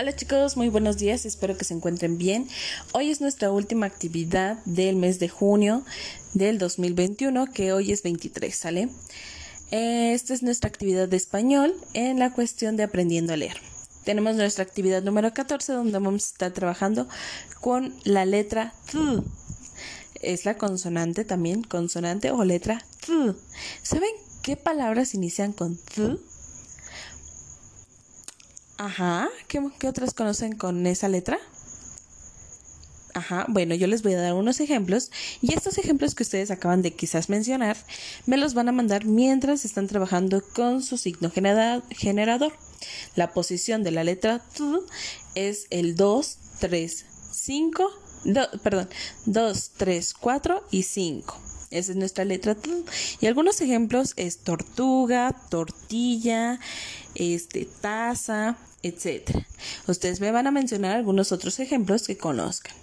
Hola chicos, muy buenos días, espero que se encuentren bien. Hoy es nuestra última actividad del mes de junio del 2021, que hoy es 23, ¿sale? Esta es nuestra actividad de español en la cuestión de aprendiendo a leer. Tenemos nuestra actividad número 14 donde vamos a estar trabajando con la letra T. Es la consonante también, consonante o letra T. ¿Saben qué palabras inician con T? Ajá, ¿Qué, otras conocen con esa letra? Ajá, bueno, yo les voy a dar unos ejemplos y estos ejemplos que ustedes acaban de quizás mencionar me los van a mandar mientras están trabajando con su signo generador. La posición de la letra T es el 2, 3, 5, perdón, 2, 3, 4 y 5. Esa es nuestra letra T. Y algunos ejemplos es tortuga, tortilla, este, taza, etc. Ustedes me van a mencionar algunos otros ejemplos que conozcan,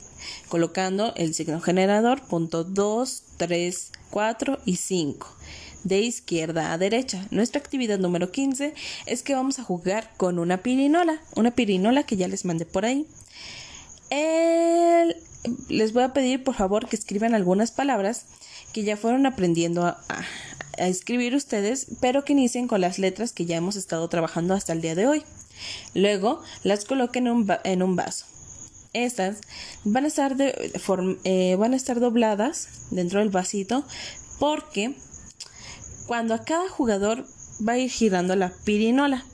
colocando el signo generador punto 2, 3, 4 y 5 de izquierda a derecha. Nuestra actividad número 15 es que vamos a jugar con una pirinola, una pirinola que ya les mandé por ahí. Les voy a pedir por favor que escriban algunas palabras que ya fueron aprendiendo a, a escribir ustedes, pero que inicien con las letras que ya hemos estado trabajando hasta el día de hoy. Luego las coloquen en un, vaso. Estas van a, estar eh, van a estar dobladas dentro del vasito porque cuando a cada jugador va a ir girando la pirinola.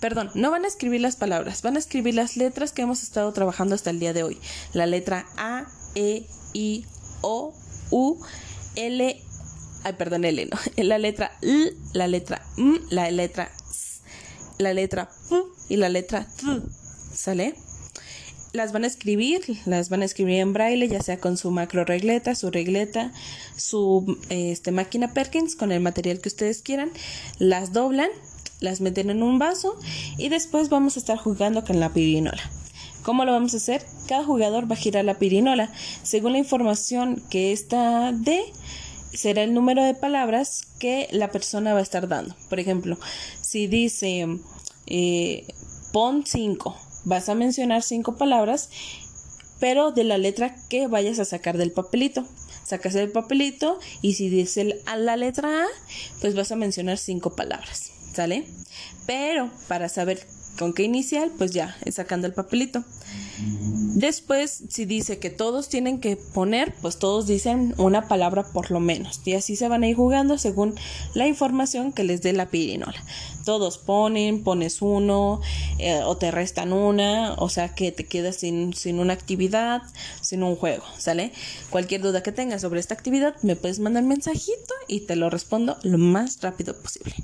Perdón, no van a escribir las palabras, van a escribir las letras que hemos estado trabajando hasta el día de hoy. La letra A, E, I, O, U, L, ay, perdón, L, no. La letra L, la letra M, la letra la letra P y la letra T. ¿Sale? Las van a escribir, las van a escribir en braille, ya sea con su macro regleta, su regleta, su este, máquina Perkins, con el material que ustedes quieran. Las doblan, las meten en un vaso y después vamos a estar jugando con la pirinola. ¿Cómo lo vamos a hacer? Cada jugador va a girar la pirinola según la información que está de será el número de palabras que la persona va a estar dando. Por ejemplo, si dice eh, pon 5, vas a mencionar cinco palabras, pero de la letra que vayas a sacar del papelito. Sacas el papelito y si dice la letra A, pues vas a mencionar cinco palabras, ¿sale? Pero para saber con qué inicial, pues ya, sacando el papelito. Después, si dice que todos tienen que poner, pues todos dicen una palabra por lo menos. Y así se van a ir jugando según la información que les dé la pirinola. Todos ponen, pones uno, eh, o te restan una, o sea que te quedas sin, sin una actividad, sin un juego, ¿sale? Cualquier duda que tengas sobre esta actividad, me puedes mandar mensajito y te lo respondo lo más rápido posible.